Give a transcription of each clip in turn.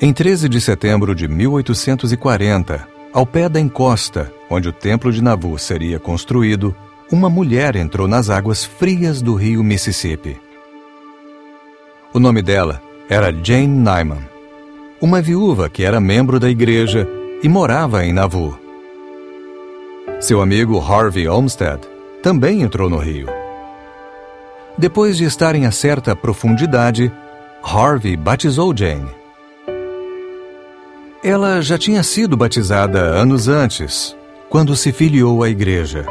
Em 13 de setembro de 1840, ao pé da encosta onde o templo de Nauvoo seria construído, uma mulher entrou nas águas frias do rio Mississippi. O nome dela era Jane Nyman, uma viúva que era membro da igreja e morava em Nauvoo. Seu amigo Harvey Olmsted também entrou no rio. Depois de estarem a certa profundidade, Harvey batizou Jane. Ela já tinha sido batizada anos antes, quando se filiou à igreja.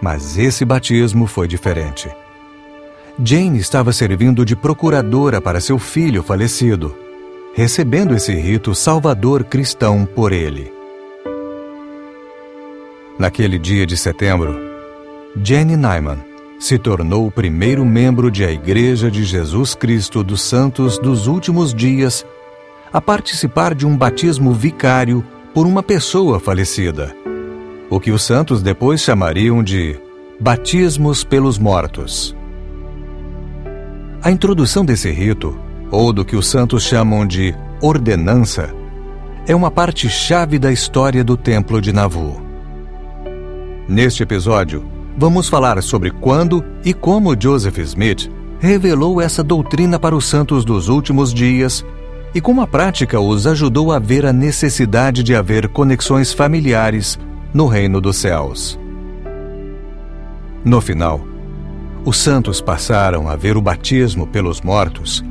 Mas esse batismo foi diferente. Jane estava servindo de procuradora para seu filho falecido, recebendo esse rito salvador cristão por ele. Naquele dia de setembro, Jane Nyman se tornou o primeiro membro de a Igreja de Jesus Cristo dos Santos dos Últimos Dias a participar de um batismo vicário por uma pessoa falecida, o que os santos depois chamariam de batismos pelos mortos. A introdução desse rito, ou do que os santos chamam de ordenança, é uma parte chave da história do Templo de Nauvoo. Neste episódio, vamos falar sobre quando e como Joseph Smith revelou essa doutrina para os santos dos últimos dias e como a prática os ajudou a ver a necessidade de haver conexões familiares no reino dos céus. No final, os santos passaram a ver o batismo pelos mortos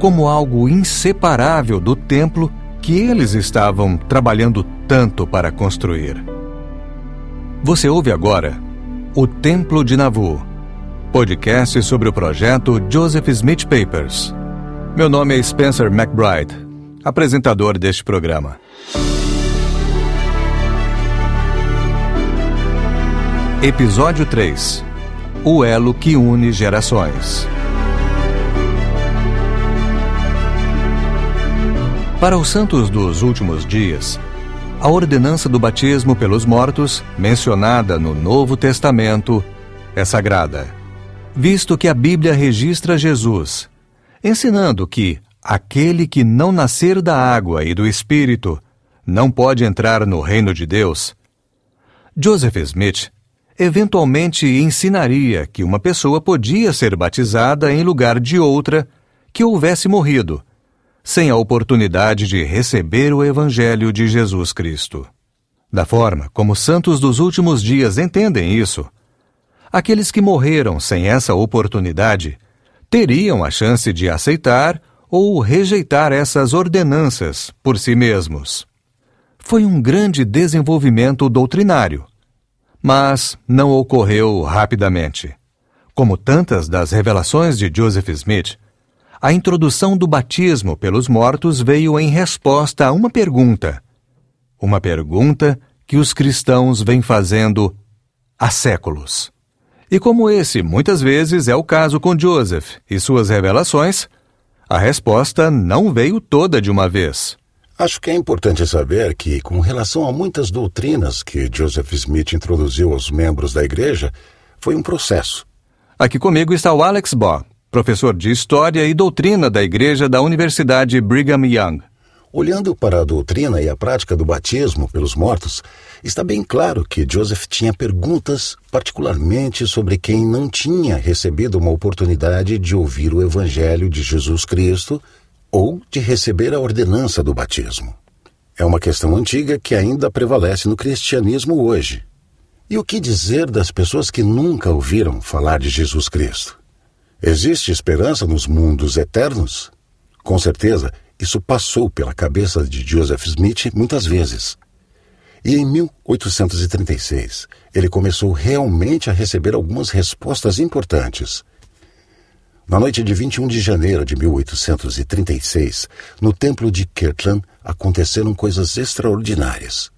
como algo inseparável do templo que eles estavam trabalhando tanto para construir. Você ouve agora O Templo de Nauvoo, podcast sobre o projeto Joseph Smith Papers. Meu nome é Spencer McBride, apresentador deste programa. Episódio 3 O elo que une gerações. Para os santos dos últimos dias, a ordenança do batismo pelos mortos, mencionada no Novo Testamento, é sagrada, visto que a Bíblia registra Jesus ensinando que aquele que não nascer da água e do Espírito não pode entrar no reino de Deus. Joseph Smith eventualmente ensinaria que uma pessoa podia ser batizada em lugar de outra que houvesse morrido, sem a oportunidade de receber o Evangelho de Jesus Cristo. Da forma como os santos dos últimos dias entendem isso, aqueles que morreram sem essa oportunidade teriam a chance de aceitar ou rejeitar essas ordenanças por si mesmos. Foi um grande desenvolvimento doutrinário, mas não ocorreu rapidamente. Como tantas das revelações de Joseph Smith, a introdução do batismo pelos mortos veio em resposta a uma pergunta. Uma pergunta que os cristãos vêm fazendo há séculos. E como esse muitas vezes é o caso com Joseph e suas revelações, a resposta não veio toda de uma vez. Acho que é importante saber que, com relação a muitas doutrinas que Joseph Smith introduziu aos membros da igreja, foi um processo. Aqui comigo está o Alex Baugh, professor de História e Doutrina da Igreja da Universidade Brigham Young. Olhando para a doutrina e a prática do batismo pelos mortos, está bem claro que Joseph tinha perguntas, particularmente sobre quem não tinha recebido uma oportunidade de ouvir o Evangelho de Jesus Cristo ou de receber a ordenança do batismo. É uma questão antiga que ainda prevalece no cristianismo hoje. E o que dizer das pessoas que nunca ouviram falar de Jesus Cristo? Existe esperança nos mundos eternos? Com certeza, isso passou pela cabeça de Joseph Smith muitas vezes. E em 1836, ele começou realmente a receber algumas respostas importantes. Na noite de 21 de janeiro de 1836, no templo de Kirtland, aconteceram coisas extraordinárias.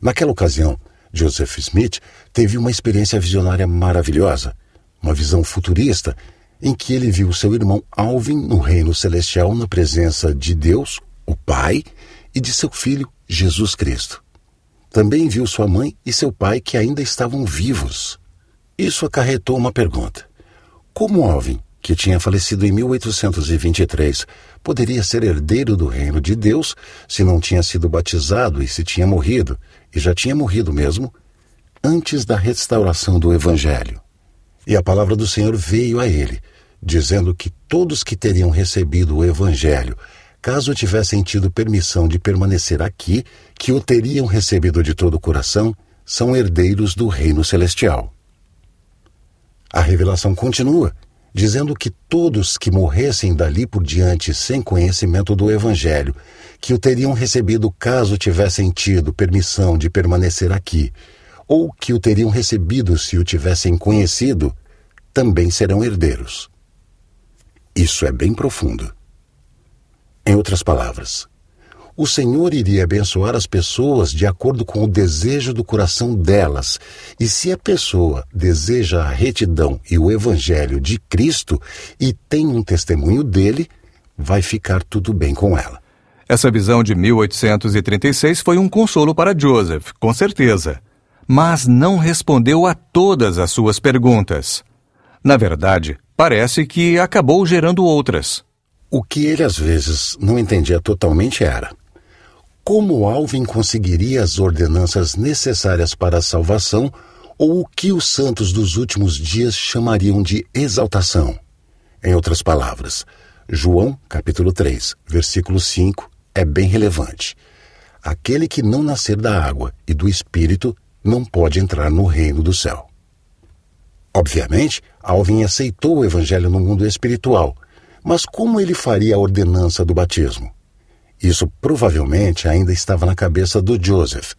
Naquela ocasião, Joseph Smith teve uma experiência visionária maravilhosa, uma visão futurista em que ele viu seu irmão Alvin no reino celestial na presença de Deus, o Pai, e de seu filho Jesus Cristo. Também viu sua mãe e seu pai que ainda estavam vivos. Isso acarretou uma pergunta: como Alvin que tinha falecido em 1823, poderia ser herdeiro do reino de Deus se não tinha sido batizado e se tinha morrido, e já tinha morrido mesmo, antes da restauração do Evangelho. E a palavra do Senhor veio a ele, dizendo que todos que teriam recebido o Evangelho, caso tivessem tido permissão de permanecer aqui, que o teriam recebido de todo o coração, são herdeiros do reino celestial. A revelação continua, dizendo que todos que morressem dali por diante sem conhecimento do Evangelho, que o teriam recebido caso tivessem tido permissão de permanecer aqui, ou que o teriam recebido se o tivessem conhecido, também serão herdeiros. Isso é bem profundo. Em outras palavras, o Senhor iria abençoar as pessoas de acordo com o desejo do coração delas. E se a pessoa deseja a retidão e o evangelho de Cristo e tem um testemunho dele, vai ficar tudo bem com ela. Essa visão de 1836 foi um consolo para Joseph, com certeza. Mas não respondeu a todas as suas perguntas. Na verdade, parece que acabou gerando outras. O que ele às vezes não entendia totalmente era: como Alvin conseguiria as ordenanças necessárias para a salvação ou o que os santos dos últimos dias chamariam de exaltação. Em outras palavras, João, capítulo 3, versículo 5, é bem relevante. Aquele que não nascer da água e do Espírito não pode entrar no reino do céu. Obviamente, Alvin aceitou o evangelho no mundo espiritual, mas como ele faria a ordenança do batismo? Isso provavelmente ainda estava na cabeça do Joseph.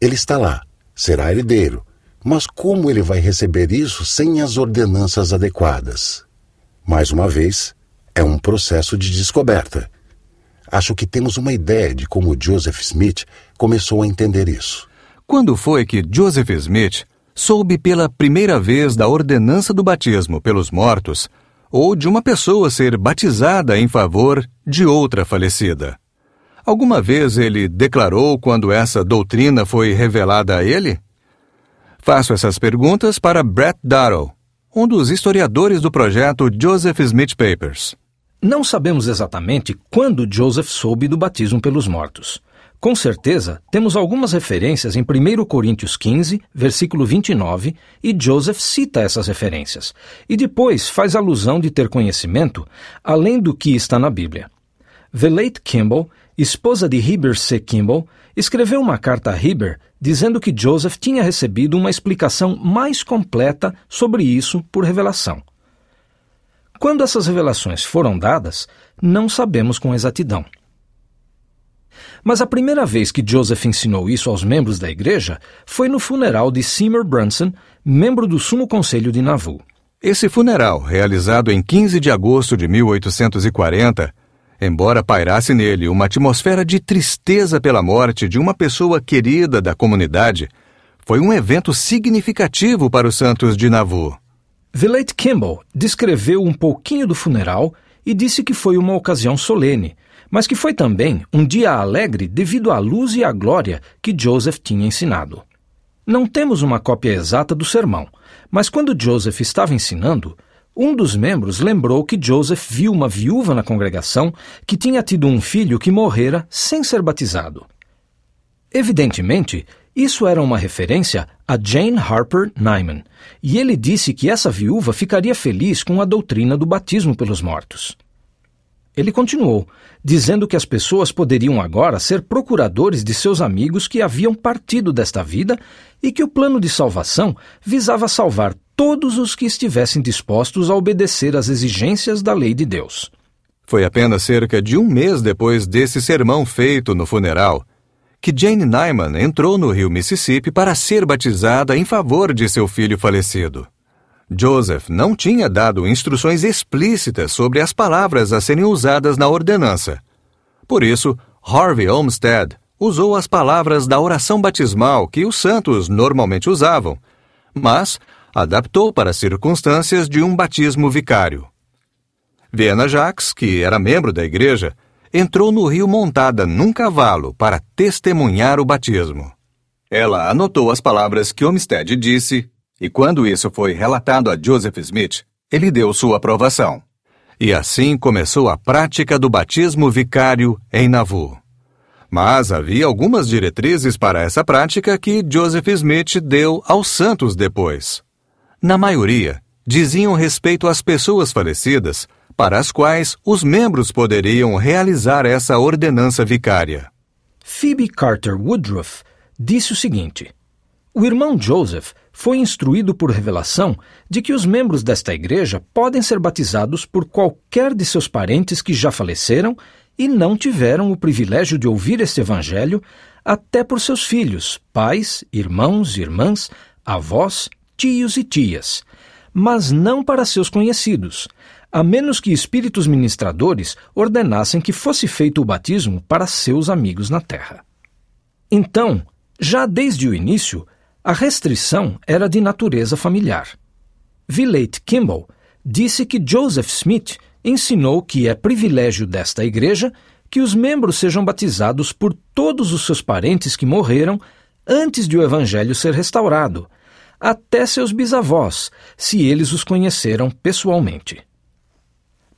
Ele está lá, será herdeiro, mas como ele vai receber isso sem as ordenanças adequadas? Mais uma vez, é um processo de descoberta. Acho que temos uma ideia de como Joseph Smith começou a entender isso. Quando foi que Joseph Smith soube pela primeira vez da ordenança do batismo pelos mortos ou de uma pessoa ser batizada em favor de outra falecida? Alguma vez ele declarou quando essa doutrina foi revelada a ele? Faço essas perguntas para Brett Darrow, um dos historiadores do projeto Joseph Smith Papers. Não sabemos exatamente quando Joseph soube do batismo pelos mortos. Com certeza, temos algumas referências em 1 Coríntios 15, versículo 29, e Joseph cita essas referências, e depois faz alusão de ter conhecimento além do que está na Bíblia. Velate Kimball esposa de Heber C. Kimball, escreveu uma carta a Heber dizendo que Joseph tinha recebido uma explicação mais completa sobre isso por revelação. Quando essas revelações foram dadas, não sabemos com exatidão. Mas a primeira vez que Joseph ensinou isso aos membros da igreja foi no funeral de Seymour Brunson, membro do Sumo Conselho de Nauvoo. Esse funeral, realizado em 15 de agosto de 1840, Embora pairasse nele uma atmosfera de tristeza pela morte de uma pessoa querida da comunidade, foi um evento significativo para os santos de Nauvoo. Villate Kimball descreveu um pouquinho do funeral e disse que foi uma ocasião solene, mas que foi também um dia alegre devido à luz e à glória que Joseph tinha ensinado. Não temos uma cópia exata do sermão, mas quando Joseph estava ensinando, um dos membros lembrou que Joseph viu uma viúva na congregação que tinha tido um filho que morrera sem ser batizado. Evidentemente, isso era uma referência a Jane Harper Nyman, e ele disse que essa viúva ficaria feliz com a doutrina do batismo pelos mortos. Ele continuou, dizendo que as pessoas poderiam agora ser procuradores de seus amigos que haviam partido desta vida e que o plano de salvação visava salvar todos os que estivessem dispostos a obedecer às exigências da lei de Deus. Foi apenas cerca de um mês depois desse sermão feito no funeral que Jane Nyman entrou no rio Mississippi para ser batizada em favor de seu filho falecido. Joseph não tinha dado instruções explícitas sobre as palavras a serem usadas na ordenança. Por isso, Harvey Olmsted usou as palavras da oração batismal que os santos normalmente usavam, mas adaptou para as circunstâncias de um batismo vicário. Viena Jacques, que era membro da igreja, entrou no rio montada num cavalo para testemunhar o batismo. Ela anotou as palavras que Olmsted disse, e quando isso foi relatado a Joseph Smith, ele deu sua aprovação. E assim começou a prática do batismo vicário em Nauvoo. Mas havia algumas diretrizes para essa prática que Joseph Smith deu aos santos depois. Na maioria, diziam respeito às pessoas falecidas, para as quais os membros poderiam realizar essa ordenança vicária. Phoebe Carter Woodruff disse o seguinte: O irmão Joseph foi instruído por revelação de que os membros desta igreja podem ser batizados por qualquer de seus parentes que já faleceram e não tiveram o privilégio de ouvir este Evangelho, até por seus filhos, pais, irmãos, irmãs, avós, tios e tias, mas não para seus conhecidos, a menos que espíritos ministradores ordenassem que fosse feito o batismo para seus amigos na terra. Então, já desde o início, a restrição era de natureza familiar. Villate Kimball disse que Joseph Smith ensinou que é privilégio desta igreja que os membros sejam batizados por todos os seus parentes que morreram antes de o evangelho ser restaurado, até seus bisavós, se eles os conheceram pessoalmente.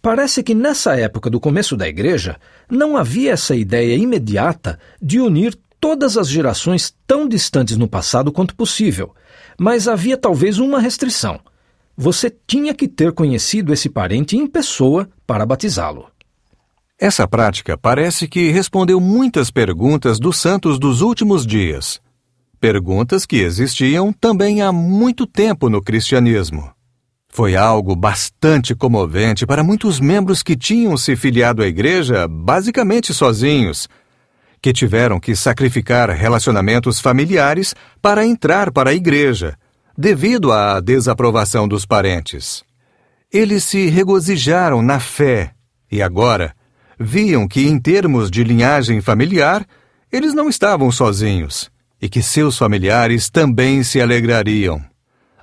Parece que nessa época do começo da igreja não havia essa ideia imediata de unir todas as gerações tão distantes no passado quanto possível, mas havia talvez uma restrição você tinha que ter conhecido esse parente em pessoa para batizá-lo. Essa prática parece que respondeu muitas perguntas dos santos dos últimos dias. Perguntas que existiam também há muito tempo no cristianismo. Foi algo bastante comovente para muitos membros que tinham se filiado à igreja basicamente sozinhos, que tiveram que sacrificar relacionamentos familiares para entrar para a igreja devido à desaprovação dos parentes. Eles se regozijaram na fé e agora viam que, em termos de linhagem familiar, eles não estavam sozinhos e que seus familiares também se alegrariam.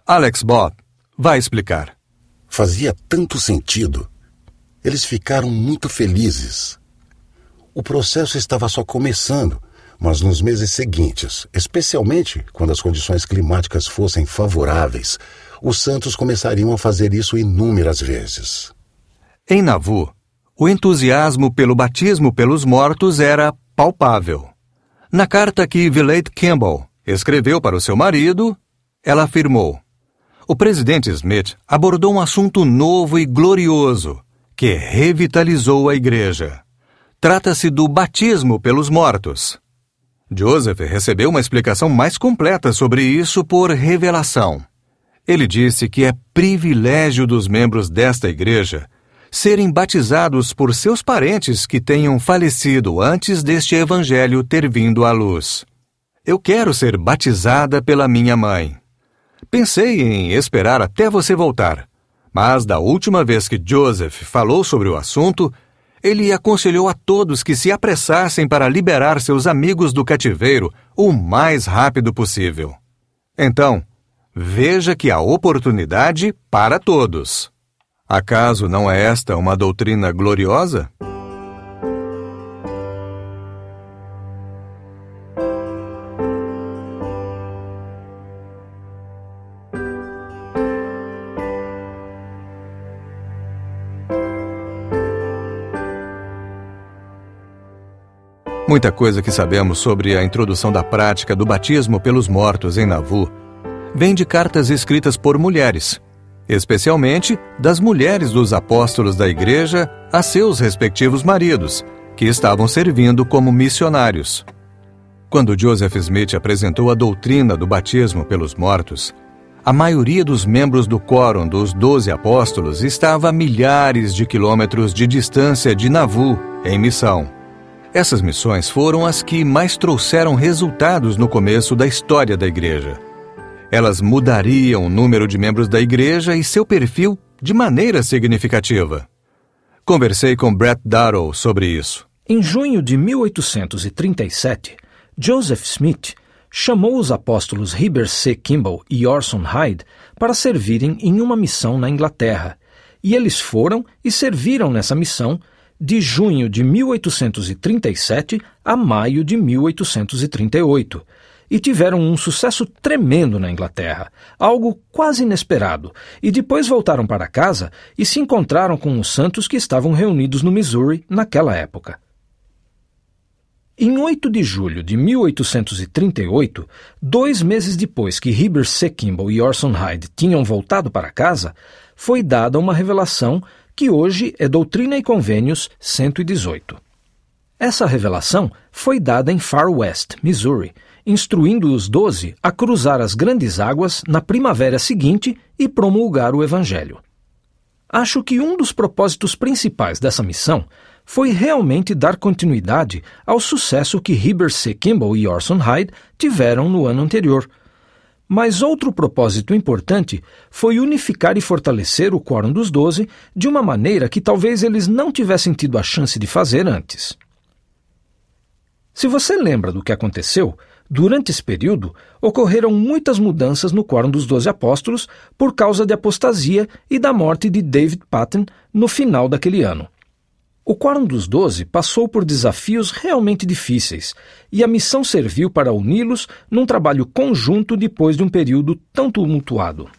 Alex Bott vai explicar. Fazia tanto sentido. Eles ficaram muito felizes. O processo estava só começando mas nos meses seguintes, especialmente quando as condições climáticas fossem favoráveis, os santos começariam a fazer isso inúmeras vezes. Em Nauvoo, o entusiasmo pelo batismo pelos mortos era palpável. Na carta que Villate Campbell escreveu para o seu marido, ela afirmou: O presidente Smith abordou um assunto novo e glorioso que revitalizou a igreja. Trata-se do batismo pelos mortos. Joseph recebeu uma explicação mais completa sobre isso por revelação. Ele disse que é privilégio dos membros desta igreja serem batizados por seus parentes que tenham falecido antes deste evangelho ter vindo à luz. Eu quero ser batizada pela minha mãe. Pensei em esperar até você voltar, mas da última vez que Joseph falou sobre o assunto, ele aconselhou a todos que se apressassem para liberar seus amigos do cativeiro o mais rápido possível. Então, veja que há oportunidade para todos. Acaso não é esta uma doutrina gloriosa? Muita coisa que sabemos sobre a introdução da prática do batismo pelos mortos em Nauvoo vem de cartas escritas por mulheres, especialmente das mulheres dos apóstolos da igreja a seus respectivos maridos, que estavam servindo como missionários. Quando Joseph Smith apresentou a doutrina do batismo pelos mortos, a maioria dos membros do quórum dos doze apóstolos estava a milhares de quilômetros de distância de Nauvoo, em missão. Essas missões foram as que mais trouxeram resultados no começo da história da igreja. Elas mudariam o número de membros da igreja e seu perfil de maneira significativa. Conversei com Brett Darrow sobre isso. Em junho de 1837, Joseph Smith chamou os apóstolos Heber C. Kimball e Orson Hyde para servirem em uma missão na Inglaterra, e eles foram e serviram nessa missão de junho de 1837 a maio de 1838, e tiveram um sucesso tremendo na Inglaterra, algo quase inesperado, e depois voltaram para casa e se encontraram com os santos que estavam reunidos no Missouri naquela época. Em 8 de julho de 1838, dois meses depois que Heber C. Kimball e Orson Hyde tinham voltado para casa, foi dada uma revelação que hoje é Doutrina e Convênios 118. Essa revelação foi dada em Far West, Missouri, instruindo os doze a cruzar as grandes águas na primavera seguinte e promulgar o Evangelho. Acho que um dos propósitos principais dessa missão foi realmente dar continuidade ao sucesso que Heber C. Kimball e Orson Hyde tiveram no ano anterior. Mas outro propósito importante foi unificar e fortalecer o Quórum dos Doze de uma maneira que talvez eles não tivessem tido a chance de fazer antes. Se você lembra do que aconteceu, durante esse período ocorreram muitas mudanças no Quórum dos Doze Apóstolos por causa de apostasia e da morte de David Patton no final daquele ano. O Quórum dos Doze passou por desafios realmente difíceis, e a missão serviu para uni-los num trabalho conjunto depois de um período tão tumultuado.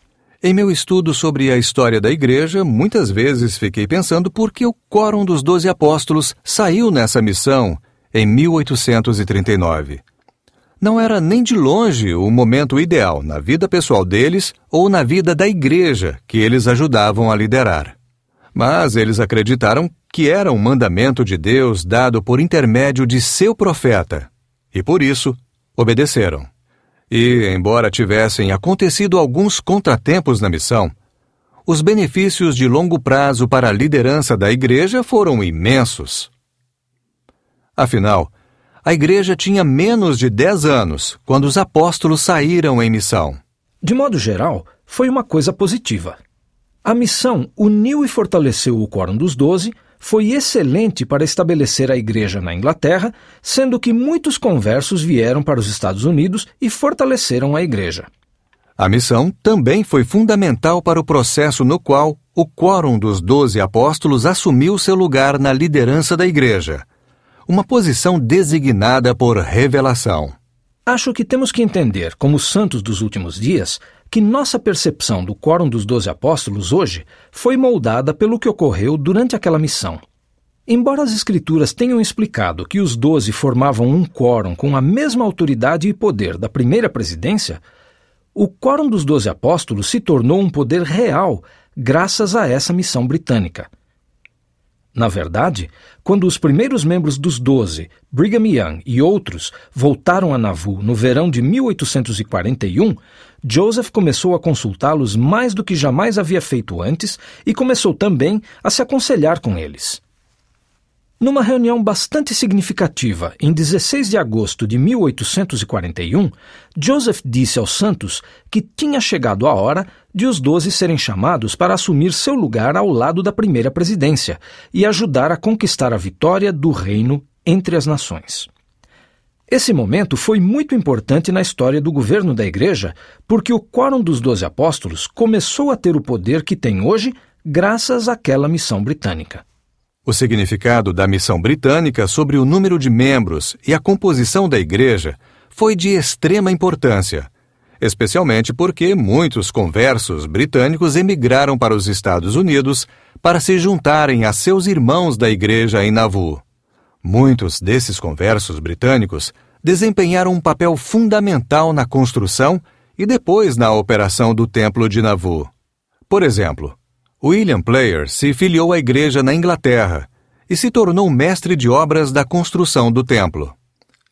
Em meu estudo sobre a história da Igreja, muitas vezes fiquei pensando por que o Quórum dos Doze Apóstolos saiu nessa missão em 1839. Não era nem de longe o momento ideal na vida pessoal deles ou na vida da Igreja que eles ajudavam a liderar. Mas eles acreditaram que era um mandamento de Deus dado por intermédio de seu profeta, e por isso obedeceram. E, embora tivessem acontecido alguns contratempos na missão, os benefícios de longo prazo para a liderança da igreja foram imensos. Afinal, a igreja tinha menos de dez anos quando os apóstolos saíram em missão. De modo geral, foi uma coisa positiva. A missão uniu e fortaleceu o Quórum dos Doze, foi excelente para estabelecer a igreja na Inglaterra, sendo que muitos conversos vieram para os Estados Unidos e fortaleceram a igreja. A missão também foi fundamental para o processo no qual o Quórum dos Doze Apóstolos assumiu seu lugar na liderança da igreja, uma posição designada por revelação. Acho que temos que entender, como santos dos últimos dias, que nossa percepção do Quórum dos Doze Apóstolos hoje foi moldada pelo que ocorreu durante aquela missão. Embora as Escrituras tenham explicado que os doze formavam um quórum com a mesma autoridade e poder da primeira presidência, o Quórum dos Doze Apóstolos se tornou um poder real graças a essa missão britânica. Na verdade, quando os primeiros membros dos Doze, Brigham Young e outros, voltaram a Nauvoo no verão de 1841, Joseph começou a consultá-los mais do que jamais havia feito antes e começou também a se aconselhar com eles. Numa reunião bastante significativa, em 16 de agosto de 1841, Joseph disse aos santos que tinha chegado a hora de os doze serem chamados para assumir seu lugar ao lado da primeira presidência e ajudar a conquistar a vitória do reino entre as nações. Esse momento foi muito importante na história do governo da Igreja, porque o Quórum dos Doze Apóstolos começou a ter o poder que tem hoje graças àquela missão britânica. O significado da missão britânica sobre o número de membros e a composição da igreja foi de extrema importância, especialmente porque muitos conversos britânicos emigraram para os Estados Unidos para se juntarem a seus irmãos da igreja em Nauvoo. Muitos desses conversos britânicos desempenharam um papel fundamental na construção e depois na operação do Templo de Nauvoo. Por exemplo, William Player se filiou à igreja na Inglaterra e se tornou mestre de obras da construção do templo.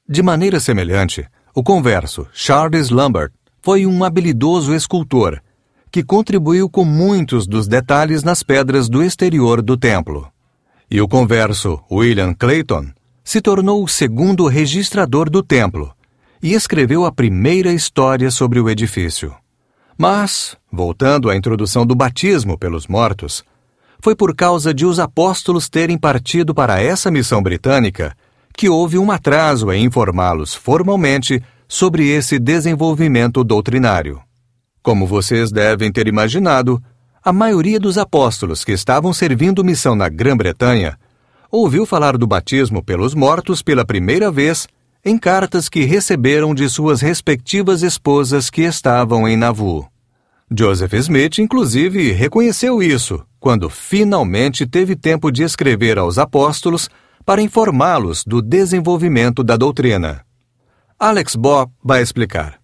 De maneira semelhante, o converso Charles Lambert foi um habilidoso escultor que contribuiu com muitos dos detalhes nas pedras do exterior do templo. E o converso William Clayton se tornou o segundo registrador do templo e escreveu a primeira história sobre o edifício. Mas, voltando à introdução do batismo pelos mortos, foi por causa de os apóstolos terem partido para essa missão britânica que houve um atraso em informá-los formalmente sobre esse desenvolvimento doutrinário. Como vocês devem ter imaginado, a maioria dos apóstolos que estavam servindo missão na Grã-Bretanha ouviu falar do batismo pelos mortos pela primeira vez em cartas que receberam de suas respectivas esposas que estavam em Nauvoo. Joseph Smith, inclusive, reconheceu isso quando finalmente teve tempo de escrever aos apóstolos para informá-los do desenvolvimento da doutrina. Alex Bob vai explicar.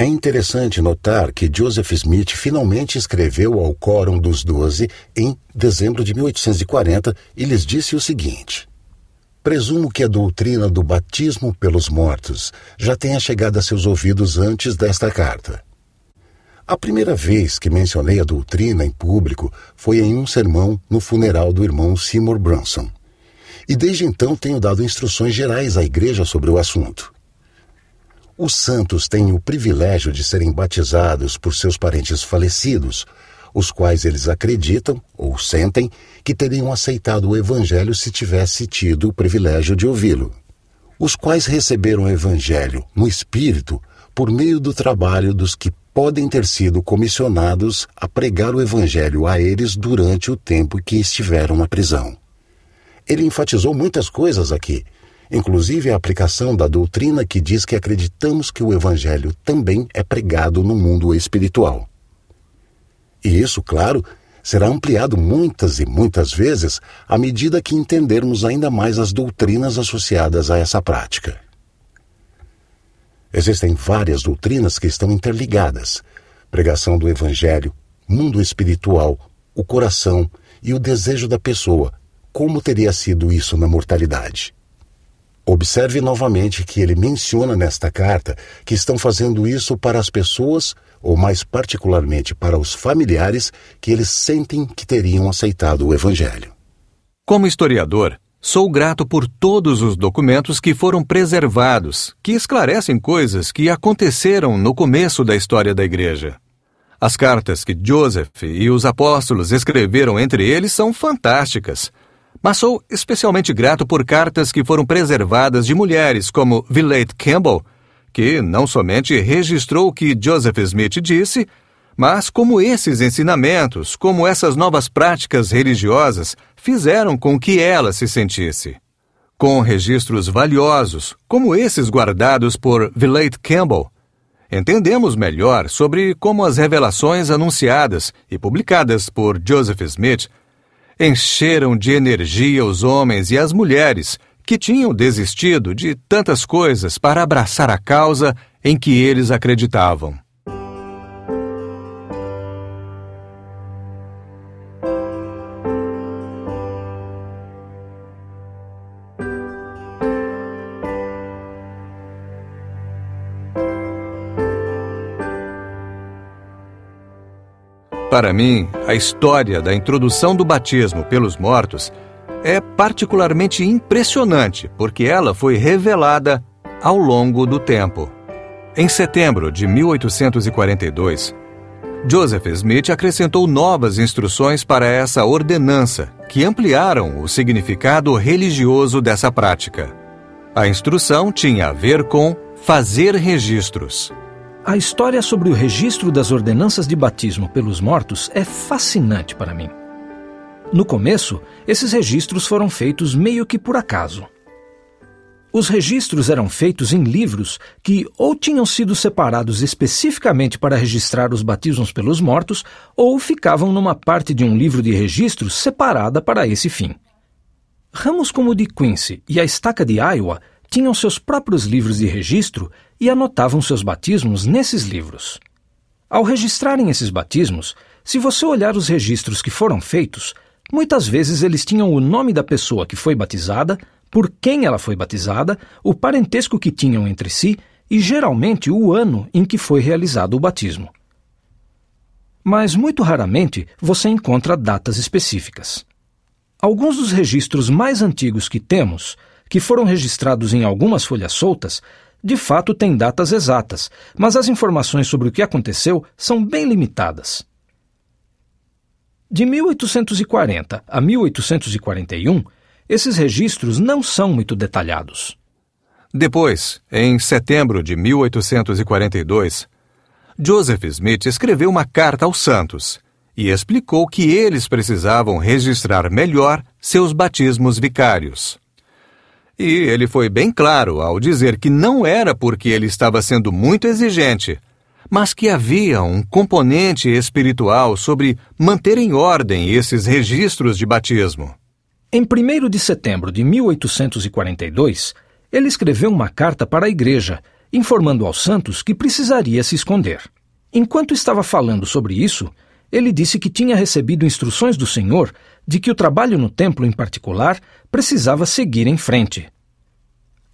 É interessante notar que Joseph Smith finalmente escreveu ao Quórum dos Doze em dezembro de 1840 e lhes disse o seguinte: Presumo que a doutrina do batismo pelos mortos já tenha chegado a seus ouvidos antes desta carta. A primeira vez que mencionei a doutrina em público foi em um sermão no funeral do irmão Seymour Brunson. E desde então tenho dado instruções gerais à igreja sobre o assunto. Os santos têm o privilégio de serem batizados por seus parentes falecidos, os quais eles acreditam ou sentem que teriam aceitado o Evangelho se tivesse tido o privilégio de ouvi-lo. Os quais receberam o Evangelho no Espírito por meio do trabalho dos que podem ter sido comissionados a pregar o Evangelho a eles durante o tempo que estiveram na prisão. Ele enfatizou muitas coisas aqui, inclusive a aplicação da doutrina que diz que acreditamos que o Evangelho também é pregado no mundo espiritual. E isso, claro, será ampliado muitas e muitas vezes à medida que entendermos ainda mais as doutrinas associadas a essa prática. Existem várias doutrinas que estão interligadas: pregação do Evangelho, mundo espiritual, o coração e o desejo da pessoa. Como teria sido isso na mortalidade? Observe novamente que ele menciona nesta carta que estão fazendo isso para as pessoas, ou mais particularmente para os familiares, que eles sentem que teriam aceitado o Evangelho. Como historiador, Sou grato por todos os documentos que foram preservados, que esclarecem coisas que aconteceram no começo da história da Igreja. As cartas que Joseph e os apóstolos escreveram entre eles são fantásticas. Mas sou especialmente grato por cartas que foram preservadas de mulheres como Villette Campbell, que não somente registrou o que Joseph Smith disse, mas como esses ensinamentos, como essas novas práticas religiosas fizeram com que ela se sentisse. Com registros valiosos, como esses guardados por Villate Campbell, entendemos melhor sobre como as revelações anunciadas e publicadas por Joseph Smith encheram de energia os homens e as mulheres que tinham desistido de tantas coisas para abraçar a causa em que eles acreditavam. Para mim, a história da introdução do batismo pelos mortos é particularmente impressionante porque ela foi revelada ao longo do tempo. Em setembro de 1842, Joseph Smith acrescentou novas instruções para essa ordenança que ampliaram o significado religioso dessa prática. A instrução tinha a ver com fazer registros. A história sobre o registro das ordenanças de batismo pelos mortos é fascinante para mim. No começo, esses registros foram feitos meio que por acaso. Os registros eram feitos em livros que ou tinham sido separados especificamente para registrar os batismos pelos mortos, ou ficavam numa parte de um livro de registros separada para esse fim. Ramos como o de Quincy e a Estaca de Iowa tinham seus próprios livros de registro e anotavam seus batismos nesses livros. Ao registrarem esses batismos, se você olhar os registros que foram feitos, muitas vezes eles tinham o nome da pessoa que foi batizada, por quem ela foi batizada, o parentesco que tinham entre si e geralmente o ano em que foi realizado o batismo. Mas muito raramente você encontra datas específicas. Alguns dos registros mais antigos que temos, que foram registrados em algumas folhas soltas, de fato têm datas exatas, mas as informações sobre o que aconteceu são bem limitadas. De 1840 a 1841, esses registros não são muito detalhados. Depois, em setembro de 1842, Joseph Smith escreveu uma carta aos santos e explicou que eles precisavam registrar melhor seus batismos vicários. E ele foi bem claro ao dizer que não era porque ele estava sendo muito exigente, mas que havia um componente espiritual sobre manter em ordem esses registros de batismo. Em 1 de setembro de 1842, ele escreveu uma carta para a igreja, informando aos santos que precisaria se esconder. Enquanto estava falando sobre isso, ele disse que tinha recebido instruções do Senhor de que o trabalho no templo em particular precisava seguir em frente.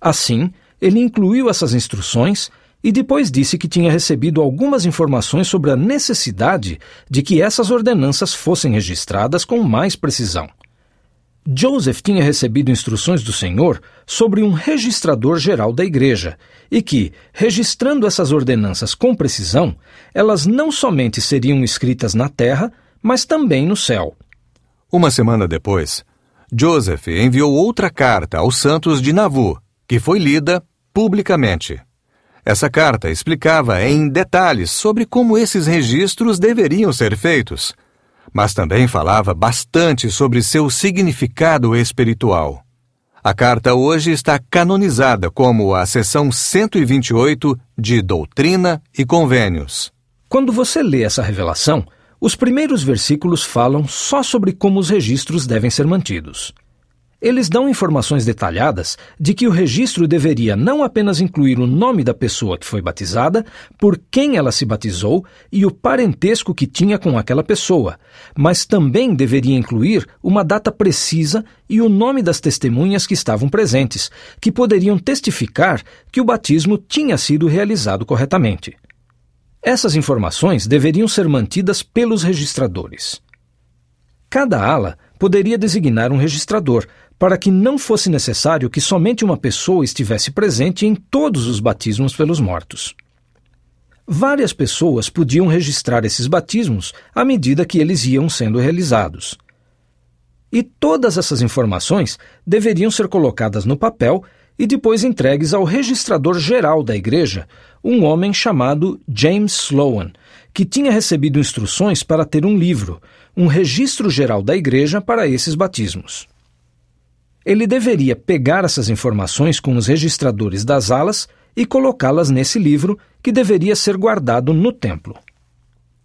Assim, ele incluiu essas instruções e depois disse que tinha recebido algumas informações sobre a necessidade de que essas ordenanças fossem registradas com mais precisão. Joseph tinha recebido instruções do Senhor sobre um registrador geral da igreja e que, registrando essas ordenanças com precisão, elas não somente seriam escritas na terra, mas também no céu. Uma semana depois, Joseph enviou outra carta aos santos de Navu, que foi lida publicamente. Essa carta explicava em detalhes sobre como esses registros deveriam ser feitos, mas também falava bastante sobre seu significado espiritual. A carta hoje está canonizada como a seção 128 de Doutrina e Convênios. Quando você lê essa revelação, os primeiros versículos falam só sobre como os registros devem ser mantidos. Eles dão informações detalhadas de que o registro deveria não apenas incluir o nome da pessoa que foi batizada, por quem ela se batizou e o parentesco que tinha com aquela pessoa, mas também deveria incluir uma data precisa e o nome das testemunhas que estavam presentes, que poderiam testificar que o batismo tinha sido realizado corretamente. Essas informações deveriam ser mantidas pelos registradores. Cada ala poderia designar um registrador, para que não fosse necessário que somente uma pessoa estivesse presente em todos os batismos pelos mortos. Várias pessoas podiam registrar esses batismos à medida que eles iam sendo realizados. E todas essas informações deveriam ser colocadas no papel e depois entregues ao registrador geral da igreja, um homem chamado James Sloan, que tinha recebido instruções para ter um livro, um registro geral da igreja para esses batismos. Ele deveria pegar essas informações com os registradores das alas e colocá-las nesse livro, que deveria ser guardado no templo.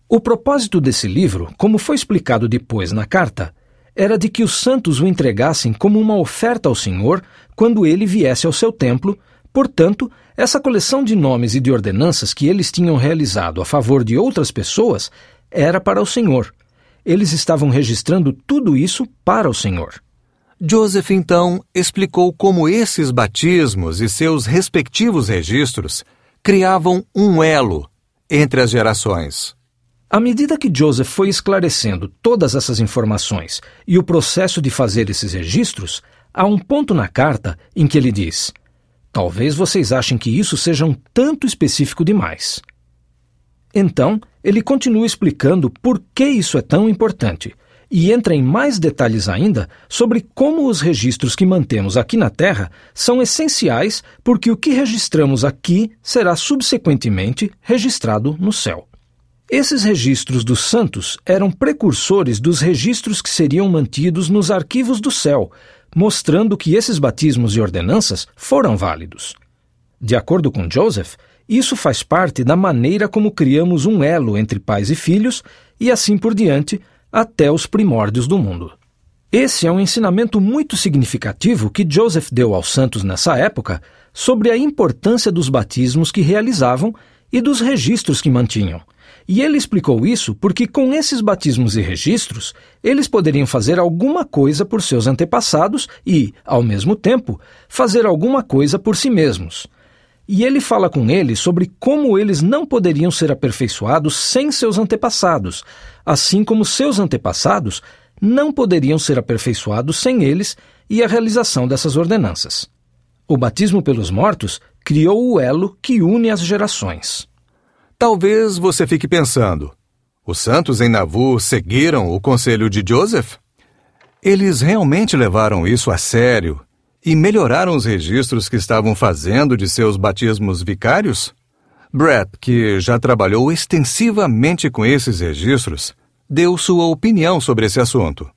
O propósito desse livro, como foi explicado depois na carta, era de que os santos o entregassem como uma oferta ao Senhor quando ele viesse ao seu templo. Portanto, essa coleção de nomes e de ordenanças que eles tinham realizado a favor de outras pessoas era para o Senhor. Eles estavam registrando tudo isso para o Senhor. Joseph então explicou como esses batismos e seus respectivos registros criavam um elo entre as gerações. À medida que Joseph foi esclarecendo todas essas informações e o processo de fazer esses registros, há um ponto na carta em que ele diz: Talvez vocês achem que isso seja um tanto específico demais. Então, ele continua explicando por que isso é tão importante e entra em mais detalhes ainda sobre como os registros que mantemos aqui na Terra são essenciais porque o que registramos aqui será subsequentemente registrado no céu. Esses registros dos santos eram precursores dos registros que seriam mantidos nos arquivos do céu, mostrando que esses batismos e ordenanças foram válidos. De acordo com Joseph, isso faz parte da maneira como criamos um elo entre pais e filhos e assim por diante até os primórdios do mundo. Esse é um ensinamento muito significativo que Joseph deu aos santos nessa época sobre a importância dos batismos que realizavam e dos registros que mantinham. E ele explicou isso porque, com esses batismos e registros, eles poderiam fazer alguma coisa por seus antepassados e, ao mesmo tempo, fazer alguma coisa por si mesmos. E ele fala com eles sobre como eles não poderiam ser aperfeiçoados sem seus antepassados, assim como seus antepassados não poderiam ser aperfeiçoados sem eles e a realização dessas ordenanças. O batismo pelos mortos criou o elo que une as gerações. Talvez você fique pensando: os santos em Navu seguiram o conselho de Joseph? Eles realmente levaram isso a sério e melhoraram os registros que estavam fazendo de seus batismos vicários? Brett, que já trabalhou extensivamente com esses registros, deu sua opinião sobre esse assunto.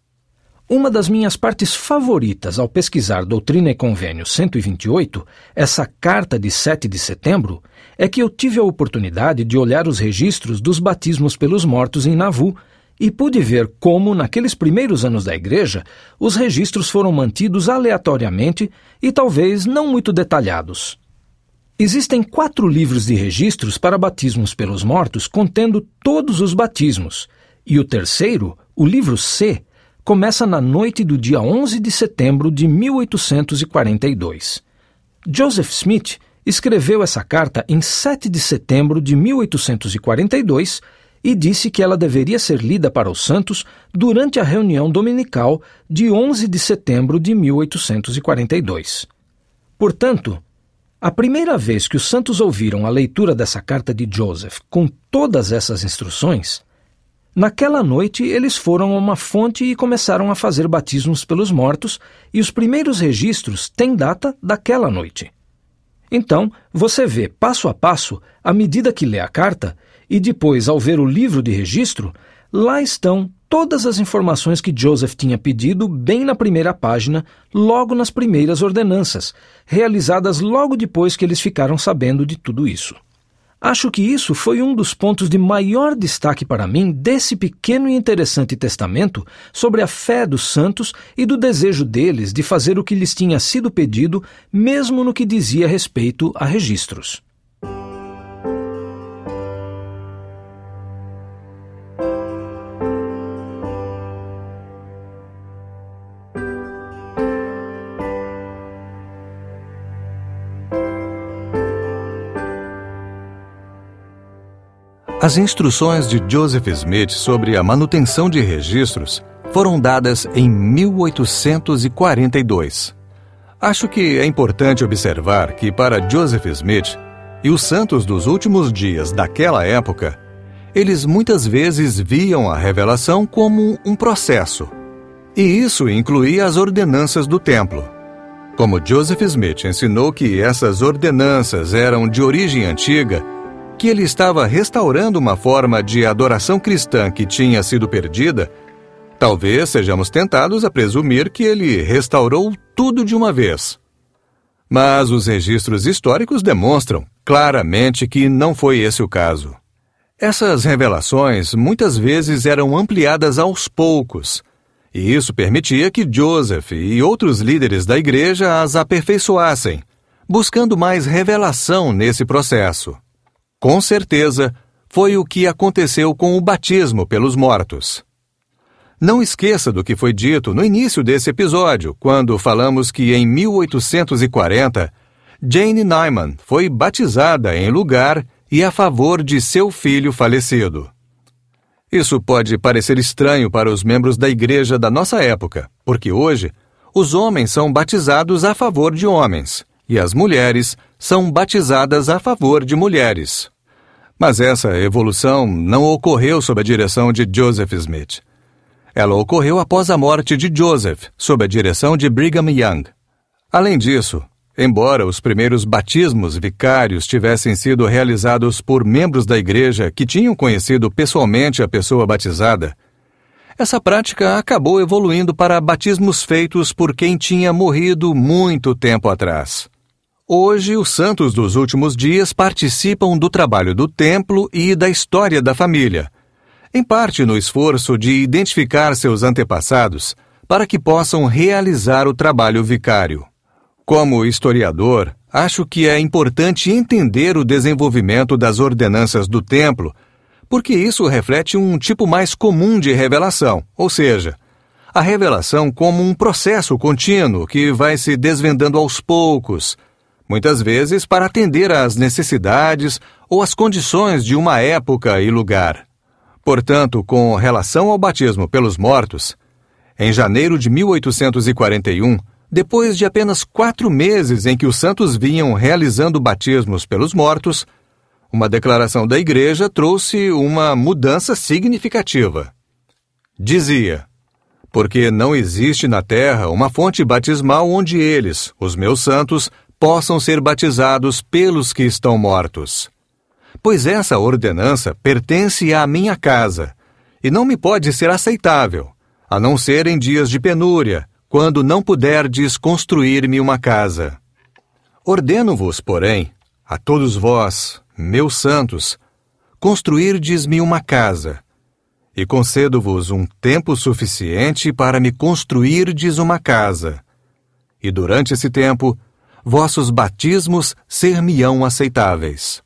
Uma das minhas partes favoritas ao pesquisar Doutrina e Convênio 128, essa carta de 7 de setembro, é que eu tive a oportunidade de olhar os registros dos batismos pelos mortos em Nauvoo e pude ver como, naqueles primeiros anos da igreja, os registros foram mantidos aleatoriamente e talvez não muito detalhados. Existem quatro livros de registros para batismos pelos mortos contendo todos os batismos, e o terceiro, o livro C, começa na noite do dia 11 de setembro de 1842. Joseph Smith escreveu essa carta em 7 de setembro de 1842 e disse que ela deveria ser lida para os santos durante a reunião dominical de 11 de setembro de 1842. Portanto, a primeira vez que os santos ouviram a leitura dessa carta de Joseph com todas essas instruções, naquela noite eles foram a uma fonte e começaram a fazer batismos pelos mortos, e os primeiros registros têm data daquela noite. Então, você vê passo a passo, à medida que lê a carta, e depois, ao ver o livro de registro, lá estão todas as informações que Joseph tinha pedido bem na primeira página, logo nas primeiras ordenanças, realizadas logo depois que eles ficaram sabendo de tudo isso. Acho que isso foi um dos pontos de maior destaque para mim desse pequeno e interessante testamento sobre a fé dos santos e do desejo deles de fazer o que lhes tinha sido pedido, mesmo no que dizia respeito a registros. As instruções de Joseph Smith sobre a manutenção de registros foram dadas em 1842. Acho que é importante observar que, para Joseph Smith e os santos dos últimos dias daquela época, eles muitas vezes viam a revelação como um processo. E isso incluía as ordenanças do templo. Como Joseph Smith ensinou que essas ordenanças eram de origem antiga, que ele estava restaurando uma forma de adoração cristã que tinha sido perdida, talvez sejamos tentados a presumir que ele restaurou tudo de uma vez. Mas os registros históricos demonstram claramente que não foi esse o caso. Essas revelações muitas vezes eram ampliadas aos poucos, e isso permitia que Joseph e outros líderes da igreja as aperfeiçoassem, buscando mais revelação nesse processo. Com certeza, foi o que aconteceu com o batismo pelos mortos. Não esqueça do que foi dito no início desse episódio, quando falamos que em 1840 Jane Nyman foi batizada em lugar e a favor de seu filho falecido. Isso pode parecer estranho para os membros da igreja da nossa época, porque hoje os homens são batizados a favor de homens e as mulheres são batizadas a favor de mulheres. Mas essa evolução não ocorreu sob a direção de Joseph Smith. Ela ocorreu após a morte de Joseph, sob a direção de Brigham Young. Além disso, embora os primeiros batismos vicários tivessem sido realizados por membros da igreja que tinham conhecido pessoalmente a pessoa batizada, essa prática acabou evoluindo para batismos feitos por quem tinha morrido muito tempo atrás. Hoje, os santos dos últimos dias participam do trabalho do templo e da história da família, em parte no esforço de identificar seus antepassados para que possam realizar o trabalho vicário. Como historiador, acho que é importante entender o desenvolvimento das ordenanças do templo, porque isso reflete um tipo mais comum de revelação, ou seja, a revelação como um processo contínuo que vai se desvendando aos poucos muitas vezes para atender às necessidades ou às condições de uma época e lugar. Portanto, com relação ao batismo pelos mortos, em janeiro de 1841, depois de apenas quatro meses em que os santos vinham realizando batismos pelos mortos, uma declaração da Igreja trouxe uma mudança significativa. Dizia: Porque não existe na terra uma fonte batismal onde eles, os meus santos, possam ser batizados pelos que estão mortos. Pois essa ordenança pertence à minha casa, e não me pode ser aceitável, a não ser em dias de penúria, quando não puderdes construir-me uma casa. Ordeno-vos, porém, a todos vós, meus santos, construirdes-me uma casa, e concedo-vos um tempo suficiente para me construirdes uma casa. E durante esse tempo, vossos batismos ser-me-ão aceitáveis.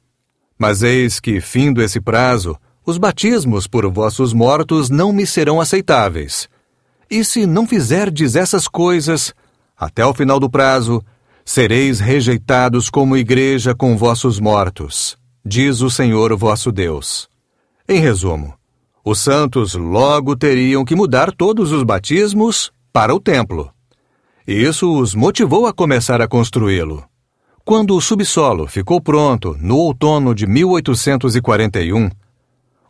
Mas eis que, findo esse prazo, os batismos por vossos mortos não me serão aceitáveis. E se não fizerdes essas coisas, até o final do prazo, sereis rejeitados como igreja com vossos mortos, diz o Senhor vosso Deus. Em resumo, os santos logo teriam que mudar todos os batismos para o templo. Isso os motivou a começar a construí-lo. Quando o subsolo ficou pronto, no outono de 1841,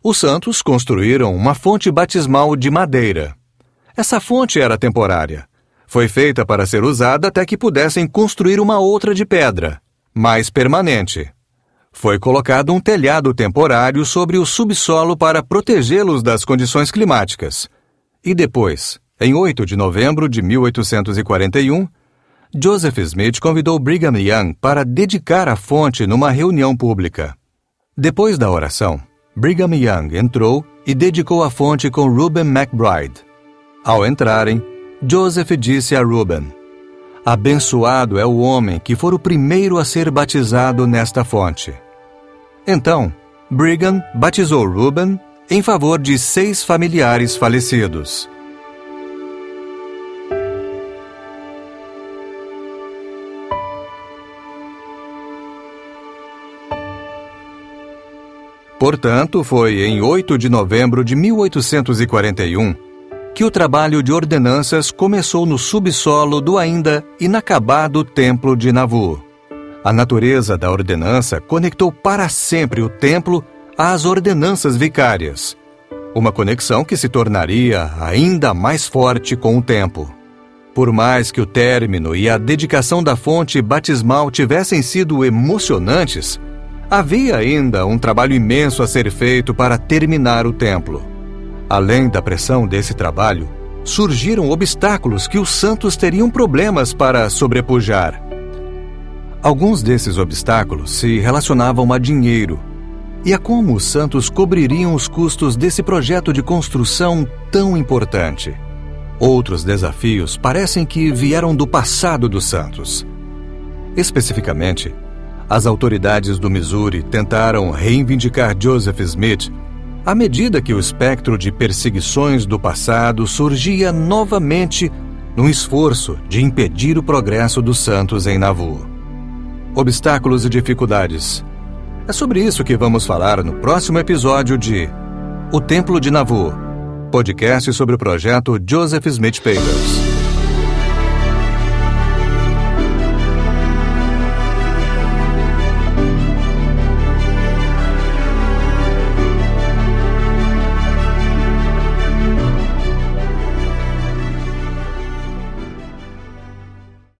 os santos construíram uma fonte batismal de madeira. Essa fonte era temporária. Foi feita para ser usada até que pudessem construir uma outra de pedra, mais permanente. Foi colocado um telhado temporário sobre o subsolo para protegê-los das condições climáticas. E depois, em 8 de novembro de 1841, Joseph Smith convidou Brigham Young para dedicar a fonte numa reunião pública. Depois da oração, Brigham Young entrou e dedicou a fonte com Reuben McBride. Ao entrarem, Joseph disse a Reuben: Abençoado é o homem que for o primeiro a ser batizado nesta fonte. Então, Brigham batizou Reuben em favor de seis familiares falecidos. Portanto, foi em 8 de novembro de 1841 que o trabalho de ordenanças começou no subsolo do ainda inacabado Templo de Navu. A natureza da ordenança conectou para sempre o templo às ordenanças vicárias, uma conexão que se tornaria ainda mais forte com o tempo. Por mais que o término e a dedicação da fonte batismal tivessem sido emocionantes, havia ainda um trabalho imenso a ser feito para terminar o templo. Além da pressão desse trabalho, surgiram obstáculos que os santos teriam problemas para sobrepujar. Alguns desses obstáculos se relacionavam a dinheiro e a como os santos cobririam os custos desse projeto de construção tão importante. Outros desafios parecem que vieram do passado dos santos. Especificamente, as autoridades do Missouri tentaram reivindicar Joseph Smith à medida que o espectro de perseguições do passado surgia novamente num esforço de impedir o progresso dos santos em Nauvoo obstáculos e dificuldades. É sobre isso que vamos falar no próximo episódio de O Templo de Navu, podcast sobre o projeto Joseph Smith Papers.